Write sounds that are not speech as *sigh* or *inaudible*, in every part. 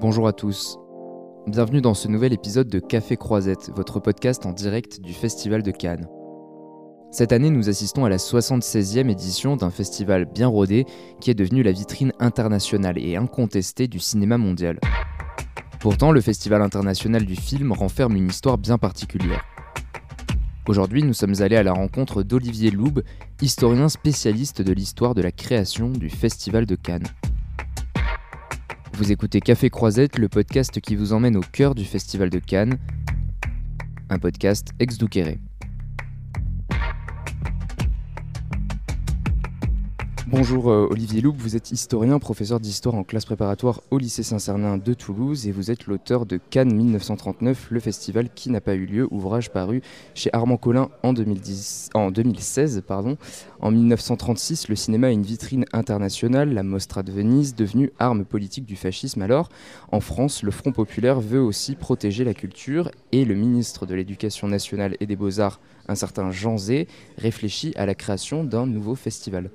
Bonjour à tous. Bienvenue dans ce nouvel épisode de Café Croisette, votre podcast en direct du Festival de Cannes. Cette année, nous assistons à la 76e édition d'un festival bien rodé qui est devenu la vitrine internationale et incontestée du cinéma mondial. Pourtant, le Festival international du film renferme une histoire bien particulière. Aujourd'hui, nous sommes allés à la rencontre d'Olivier Loub, historien spécialiste de l'histoire de la création du Festival de Cannes. Vous écoutez Café Croisette, le podcast qui vous emmène au cœur du Festival de Cannes, un podcast ex Bonjour euh, Olivier Loup, vous êtes historien, professeur d'histoire en classe préparatoire au lycée Saint-Cernin de Toulouse et vous êtes l'auteur de Cannes 1939, le festival qui n'a pas eu lieu, ouvrage paru chez Armand Collin en, 2010, en 2016. Pardon. En 1936, le cinéma a une vitrine internationale, la Mostra de Venise, devenue arme politique du fascisme. Alors, en France, le Front populaire veut aussi protéger la culture et le ministre de l'Éducation nationale et des Beaux-Arts, un certain Jean Zé, réfléchit à la création d'un nouveau festival.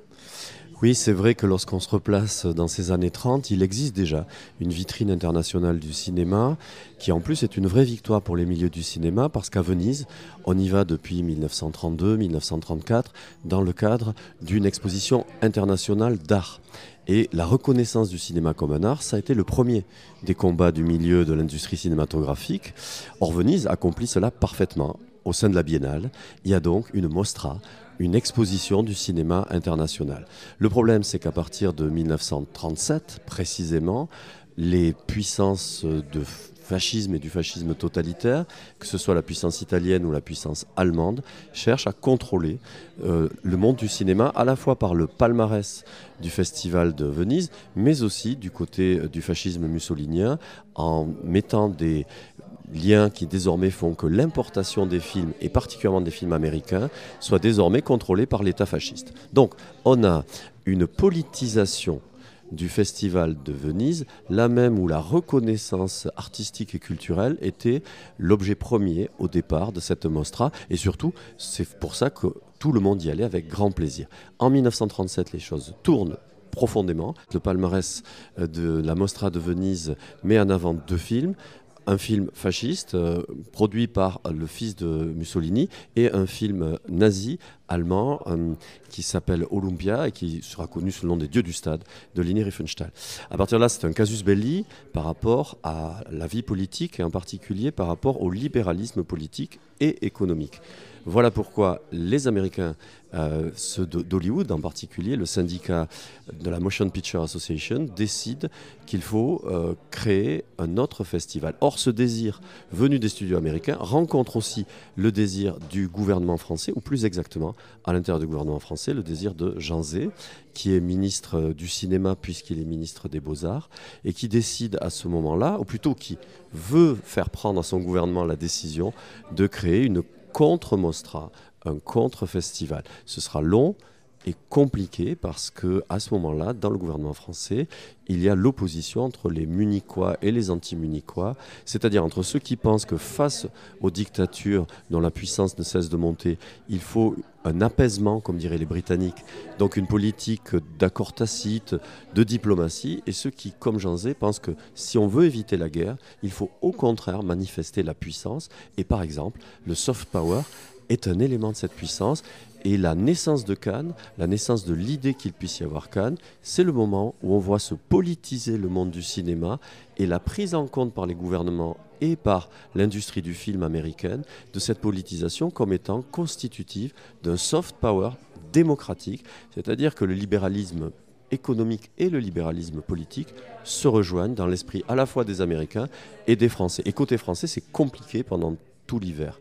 Oui, c'est vrai que lorsqu'on se replace dans ces années 30, il existe déjà une vitrine internationale du cinéma qui en plus est une vraie victoire pour les milieux du cinéma parce qu'à Venise, on y va depuis 1932-1934 dans le cadre d'une exposition internationale d'art. Et la reconnaissance du cinéma comme un art, ça a été le premier des combats du milieu de l'industrie cinématographique. Or, Venise accomplit cela parfaitement. Au sein de la biennale, il y a donc une mostra une exposition du cinéma international. Le problème, c'est qu'à partir de 1937, précisément, les puissances de fascisme et du fascisme totalitaire, que ce soit la puissance italienne ou la puissance allemande, cherchent à contrôler euh, le monde du cinéma, à la fois par le palmarès du Festival de Venise, mais aussi du côté euh, du fascisme mussolinien, en mettant des liens qui désormais font que l'importation des films, et particulièrement des films américains, soit désormais contrôlée par l'État fasciste. Donc on a une politisation du Festival de Venise, là même où la reconnaissance artistique et culturelle était l'objet premier au départ de cette mostra, et surtout c'est pour ça que tout le monde y allait avec grand plaisir. En 1937, les choses tournent profondément. Le palmarès de la Mostra de Venise met en avant deux films, un film fasciste euh, produit par le fils de Mussolini et un film nazi allemand euh, qui s'appelle Olympia et qui sera connu sous le nom des dieux du stade de Lini Riefenstahl. À partir de là, c'est un casus belli par rapport à la vie politique et en particulier par rapport au libéralisme politique et économique. Voilà pourquoi les Américains, euh, ceux d'Hollywood en particulier, le syndicat de la Motion Picture Association, décident qu'il faut euh, créer un autre festival. Or, ce désir venu des studios américains rencontre aussi le désir du gouvernement français, ou plus exactement, à l'intérieur du gouvernement français, le désir de Jean Zé, qui est ministre du cinéma puisqu'il est ministre des beaux-arts, et qui décide à ce moment-là, ou plutôt qui veut faire prendre à son gouvernement la décision de créer une contre Mostra, un contre-festival. Ce sera long et compliqué parce que à ce moment-là, dans le gouvernement français, il y a l'opposition entre les munichois et les anti-munichois, c'est-à-dire entre ceux qui pensent que face aux dictatures dont la puissance ne cesse de monter, il faut un apaisement, comme diraient les Britanniques, donc une politique d'accord tacite, de diplomatie, et ceux qui, comme Jean Zé, pensent que si on veut éviter la guerre, il faut au contraire manifester la puissance, et par exemple, le soft power est un élément de cette puissance. Et la naissance de Cannes, la naissance de l'idée qu'il puisse y avoir Cannes, c'est le moment où on voit se politiser le monde du cinéma et la prise en compte par les gouvernements et par l'industrie du film américaine de cette politisation comme étant constitutive d'un soft power démocratique, c'est-à-dire que le libéralisme économique et le libéralisme politique se rejoignent dans l'esprit à la fois des Américains et des Français. Et côté français, c'est compliqué pendant tout l'hiver.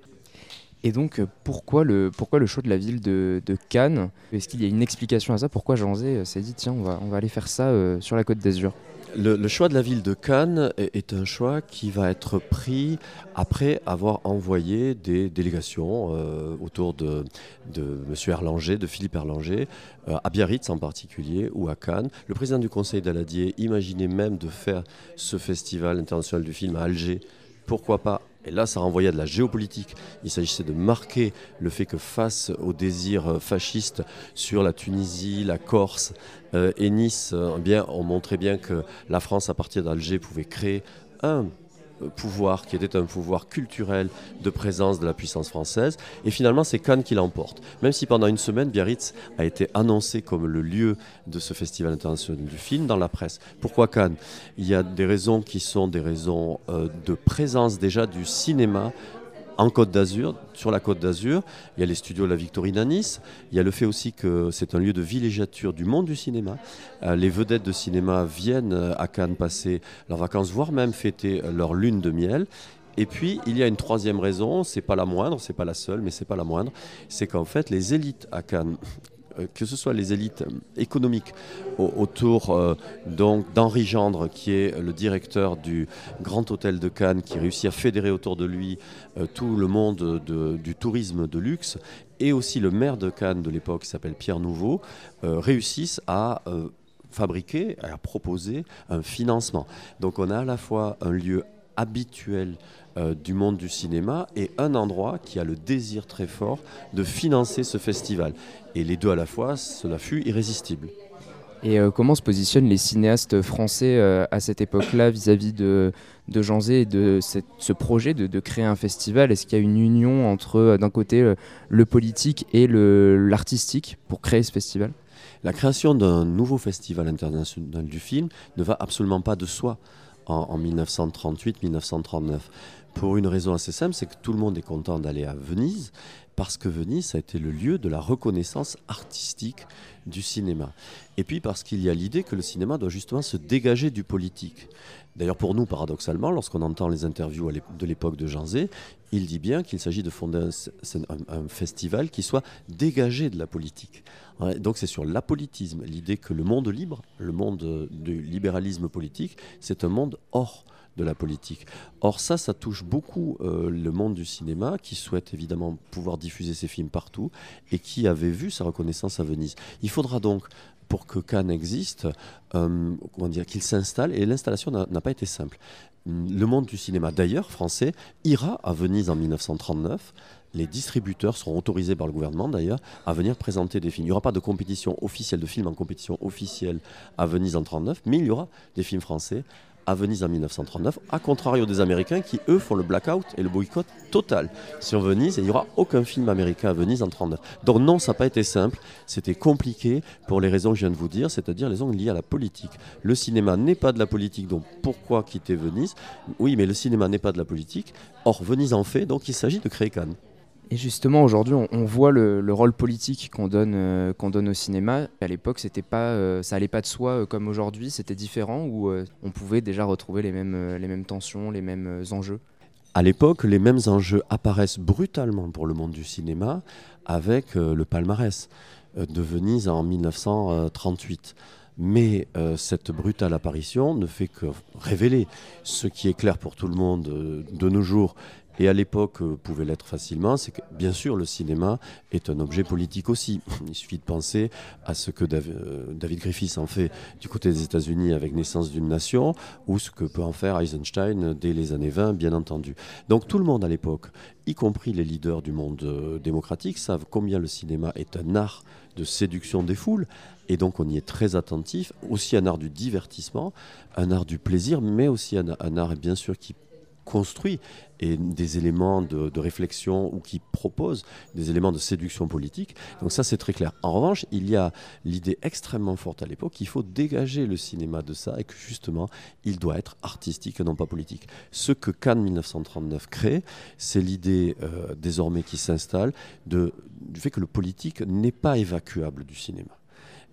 Et donc, euh, pourquoi le, pourquoi le choix de la ville de, Cannes Est-ce qu'il y a une explication à ça Pourquoi Jean Zé euh, s'est dit, tiens, on va, aller faire ça euh, sur la côte d'Azur le, choix de la ville de Cannes est, un choix qui va être pris après avoir envoyé des délégations autour de, de M. Erlanger, de Philippe Erlanger, à Biarritz en particulier, ou à Cannes. Le président du conseil d'Aladier imaginait même de faire ce festival international du film à Alger pourquoi pas Et là, ça renvoyait de la géopolitique. Il s'agissait de marquer le fait que face aux désirs fascistes sur la Tunisie, la Corse et Nice, eh bien, on montrait bien que la France, à partir d'Alger, pouvait créer un pouvoir qui était un pouvoir culturel de présence de la puissance française. Et finalement, c'est Cannes qui l'emporte. Même si pendant une semaine, Biarritz a été annoncé comme le lieu de ce festival international du film dans la presse. Pourquoi Cannes? Il y a des raisons qui sont des raisons euh, de présence déjà du cinéma en Côte d'Azur, sur la Côte d'Azur. Il y a les studios la Victorine à Nice. Il y a le fait aussi que c'est un lieu de villégiature du monde du cinéma. Euh, les vedettes de cinéma viennent euh, à Cannes passer leurs vacances, voire même fêter leur lune de miel. Et puis, il y a une troisième raison, c'est pas la moindre, c'est pas la seule, mais c'est pas la moindre, c'est qu'en fait, les élites à Cannes euh, que ce soit les élites économiques autour euh, d'Henri Gendre, qui est le directeur du Grand Hôtel de Cannes, qui réussit à fédérer autour de lui euh, tout le monde du tourisme de luxe, et aussi le maire de Cannes de l'époque, qui s'appelle Pierre Nouveau, réussissent à fabriquer, à proposer un financement. Donc on a à la fois un lieu habituel euh, du monde du cinéma et un endroit qui a le désir très fort de financer ce festival. Et les deux à la fois, cela fut irrésistible. Et euh, comment se positionnent les cinéastes français euh, à cette époque-là vis-à-vis de, de Jean Zé et de ce projet de, créer un festival? Est-ce qu'il y a une union entre, d'un côté, le politique et l'artistique pour créer ce festival? La création d'un nouveau festival international du film ne va absolument pas de soi en 1938-1939. Pour une raison assez simple, c'est que tout le monde est content d'aller à Venise, parce que Venise a été le lieu de la reconnaissance artistique du cinéma. Et puis parce qu'il y a l'idée que le cinéma doit justement se dégager du politique. D'ailleurs, pour nous, paradoxalement, lorsqu'on entend les interviews de l'époque de Jean Zé, il dit bien qu'il s'agit de fonder un, festival qui soit dégagé de la politique. Donc c'est sur l'apolitisme, l'idée que le monde libre, le monde du libéralisme politique, c'est un monde hors de la politique. Or ça, ça touche beaucoup euh, le monde du cinéma qui souhaite évidemment pouvoir diffuser ses films partout et qui avait vu sa reconnaissance à Venise. Il faudra donc pour que Cannes existe, euh, comment qu'il s'installe, et l'installation n'a pas été simple. Le monde du cinéma, d'ailleurs, français, ira à Venise en 1939 les distributeurs seront autorisés par le gouvernement d'ailleurs à venir présenter des films. Il n'y aura pas de compétition officielle de films en compétition officielle à Venise en 1939, mais il y aura des films français à Venise en 1939, à contrario des Américains qui, eux, font le blackout et le boycott total sur Venise, et il n'y aura aucun film américain à Venise en 1939. Donc non, ça n'a pas été simple, c'était compliqué pour les raisons que je viens de vous dire, c'est-à-dire les raisons liées à la politique. Le cinéma n'est pas de la politique, donc pourquoi quitter Venise? Oui, mais le cinéma n'est pas de la politique, or Venise en fait, donc il s'agit de créer Cannes. Et justement, aujourd'hui, on, voit le, rôle politique qu'on donne, euh, qu'on donne au cinéma. À l'époque, c'était pas, euh, ça allait pas de soi euh, comme aujourd'hui. C'était différent où on pouvait déjà retrouver les mêmes, les mêmes tensions, les mêmes enjeux? À l'époque, les mêmes enjeux apparaissent brutalement pour le monde du cinéma avec le palmarès de Venise en 1938. Mais cette brutale apparition ne fait que révéler ce qui est clair pour tout le monde de nos jours et à l'époque euh, pouvait l'être facilement, c'est que bien sûr le cinéma est un objet politique aussi. *laughs* Il suffit de penser à ce que euh, David Griffiths en fait du côté des États-Unis avec Naissance d'une nation, ou ce que peut en faire Eisenstein dès les années 20, bien entendu. Donc tout le monde à l'époque, y compris les leaders du monde euh, démocratique, savent combien le cinéma est un art de séduction des foules, et donc on y est très attentif, aussi un art du divertissement, un art du plaisir, mais aussi un, un art bien sûr qui construit et des éléments de, réflexion ou qui propose des éléments de séduction politique. Donc ça, c'est très clair. En revanche, il y a l'idée extrêmement forte à l'époque qu'il faut dégager le cinéma de ça et que justement, il doit être artistique et non pas politique. Ce que Cannes 1939 crée, c'est l'idée euh, désormais qui s'installe du fait que le politique n'est pas évacuable du cinéma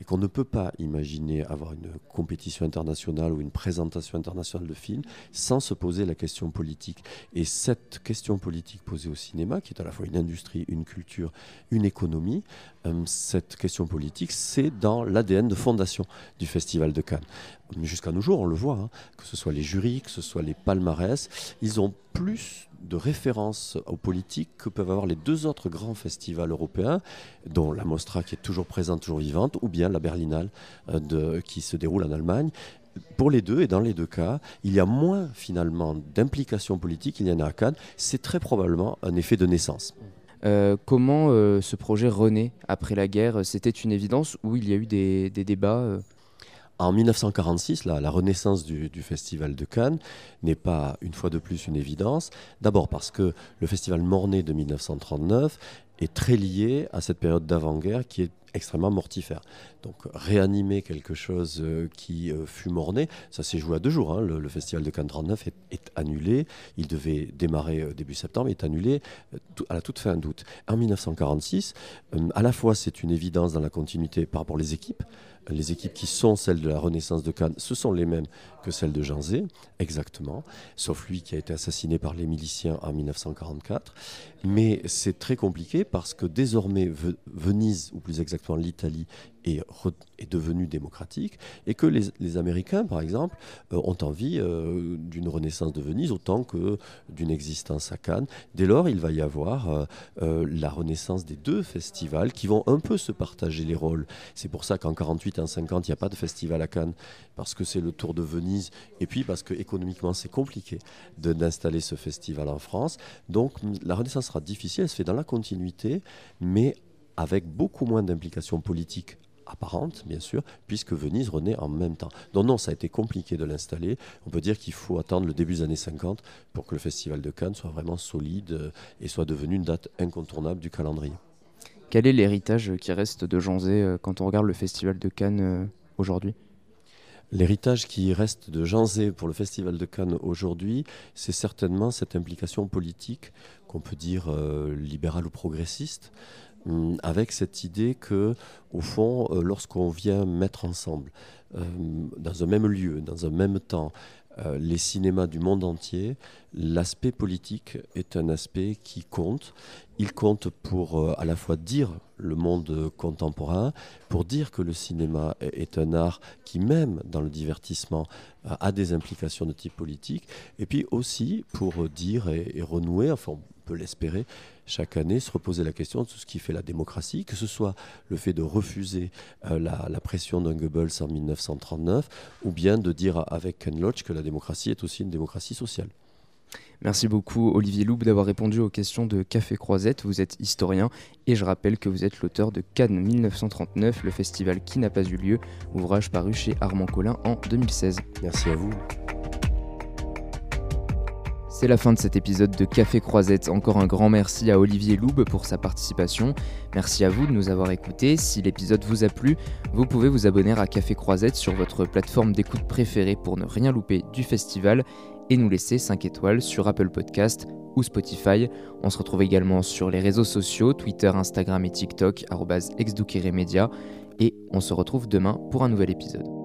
et qu'on ne peut pas imaginer avoir une compétition internationale ou une présentation internationale de films sans se poser la question politique. Et cette question politique posée au cinéma, qui est à la fois une industrie, une culture, une économie, cette question politique, c'est dans l'ADN de fondation du Festival de Cannes. Jusqu'à nos jours, on le voit, hein, que ce soit les jurys, que ce soit les palmarès, ils ont plus de référence aux politiques que peuvent avoir les deux autres grands festivals européens, dont la Mostra qui est toujours présente, toujours vivante, ou bien la Berlinale euh, qui se déroule en Allemagne. pour les deux et dans les deux cas, il y a moins finalement d'implication politique qu'il y en a à Cannes. C'est très probablement un effet de naissance. Euh, comment euh, ce projet renaît après la guerre? C'était une évidence ou il y a eu des, débats euh? En 1946, la, renaissance du, du, Festival de Cannes n'est pas une fois de plus une évidence. D'abord parce que le Festival Mornay de 1939 est très lié à cette période d'avant-guerre qui est extrêmement mortifère. Donc réanimer quelque chose euh, qui euh, fut morné, ça s'est joué à deux jours. Hein. Le, festival de Cannes 39 est, annulé. Il devait démarrer euh, début septembre, il est annulé à la toute fin d'août. En 1946, à la fois c'est une évidence dans la continuité par rapport aux équipes. Les équipes qui sont celles de la Renaissance de Cannes, ce sont les mêmes que celles de Janzé, exactement, sauf lui qui a été assassiné par les miliciens en 1944. Mais c'est très compliqué parce que désormais Venise, ou plus exactement l'Italie, est, devenue démocratique et que les, Américains, par exemple, euh, ont envie euh, d'une renaissance de Venise autant que d'une existence à Cannes. Dès lors, il va y avoir euh, la renaissance des deux festivals qui vont un peu se partager les rôles. C'est pour ça qu'en 48 et en 50, il n'y a pas de festival à Cannes parce que c'est le tour de Venise et puis parce que économiquement c'est compliqué d'installer ce festival en France. Donc la renaissance sera difficile, elle se fait dans la continuité, mais avec beaucoup moins d'implication politique apparente, bien sûr, puisque Venise renaît en même temps. Donc non, ça a été compliqué de l'installer. On peut dire qu'il faut attendre le début des années 50 pour que le Festival de Cannes soit vraiment solide et soit devenu une date incontournable du calendrier. Quel est l'héritage qui reste de Janzé euh, quand on regarde le Festival de Cannes euh, aujourd'hui? L'héritage qui reste de Janzé pour le Festival de Cannes aujourd'hui, c'est certainement cette implication politique qu'on peut dire euh, libérale ou progressiste, avec cette idée que, au fond, euh, lorsqu'on vient mettre ensemble, euh, dans un même lieu, dans un même temps, les cinémas du monde entier, l'aspect politique est un aspect qui compte. Il compte pour à la fois dire le monde contemporain, pour dire que le cinéma est un art qui, même dans le divertissement, a des implications de type politique, et puis aussi pour dire et, renouer, enfin on peut l'espérer, chaque année se reposer la question de tout ce qui fait la démocratie, que ce soit le fait de refuser euh, la, la, pression d'un Goebbels en 1939, ou bien de dire avec Ken Loach que la démocratie est aussi une démocratie sociale. Merci beaucoup Olivier Loub d'avoir répondu aux questions de Café Croisette. Vous êtes historien et je rappelle que vous êtes l'auteur de Cannes 1939, le festival qui n'a pas eu lieu, ouvrage paru chez Armand Collin en 2016. Merci à vous. C'est la fin de cet épisode de Café Croisette. Encore un grand merci à Olivier Loub pour sa participation. Merci à vous de nous avoir écoutés. Si l'épisode vous a plu, vous pouvez vous abonner à Café Croisette sur votre plateforme d'écoute préférée pour ne rien louper du festival et nous laisser 5 étoiles sur Apple Podcast ou Spotify. On se retrouve également sur les réseaux sociaux, Twitter, Instagram et TikTok. Et on se retrouve demain pour un nouvel épisode.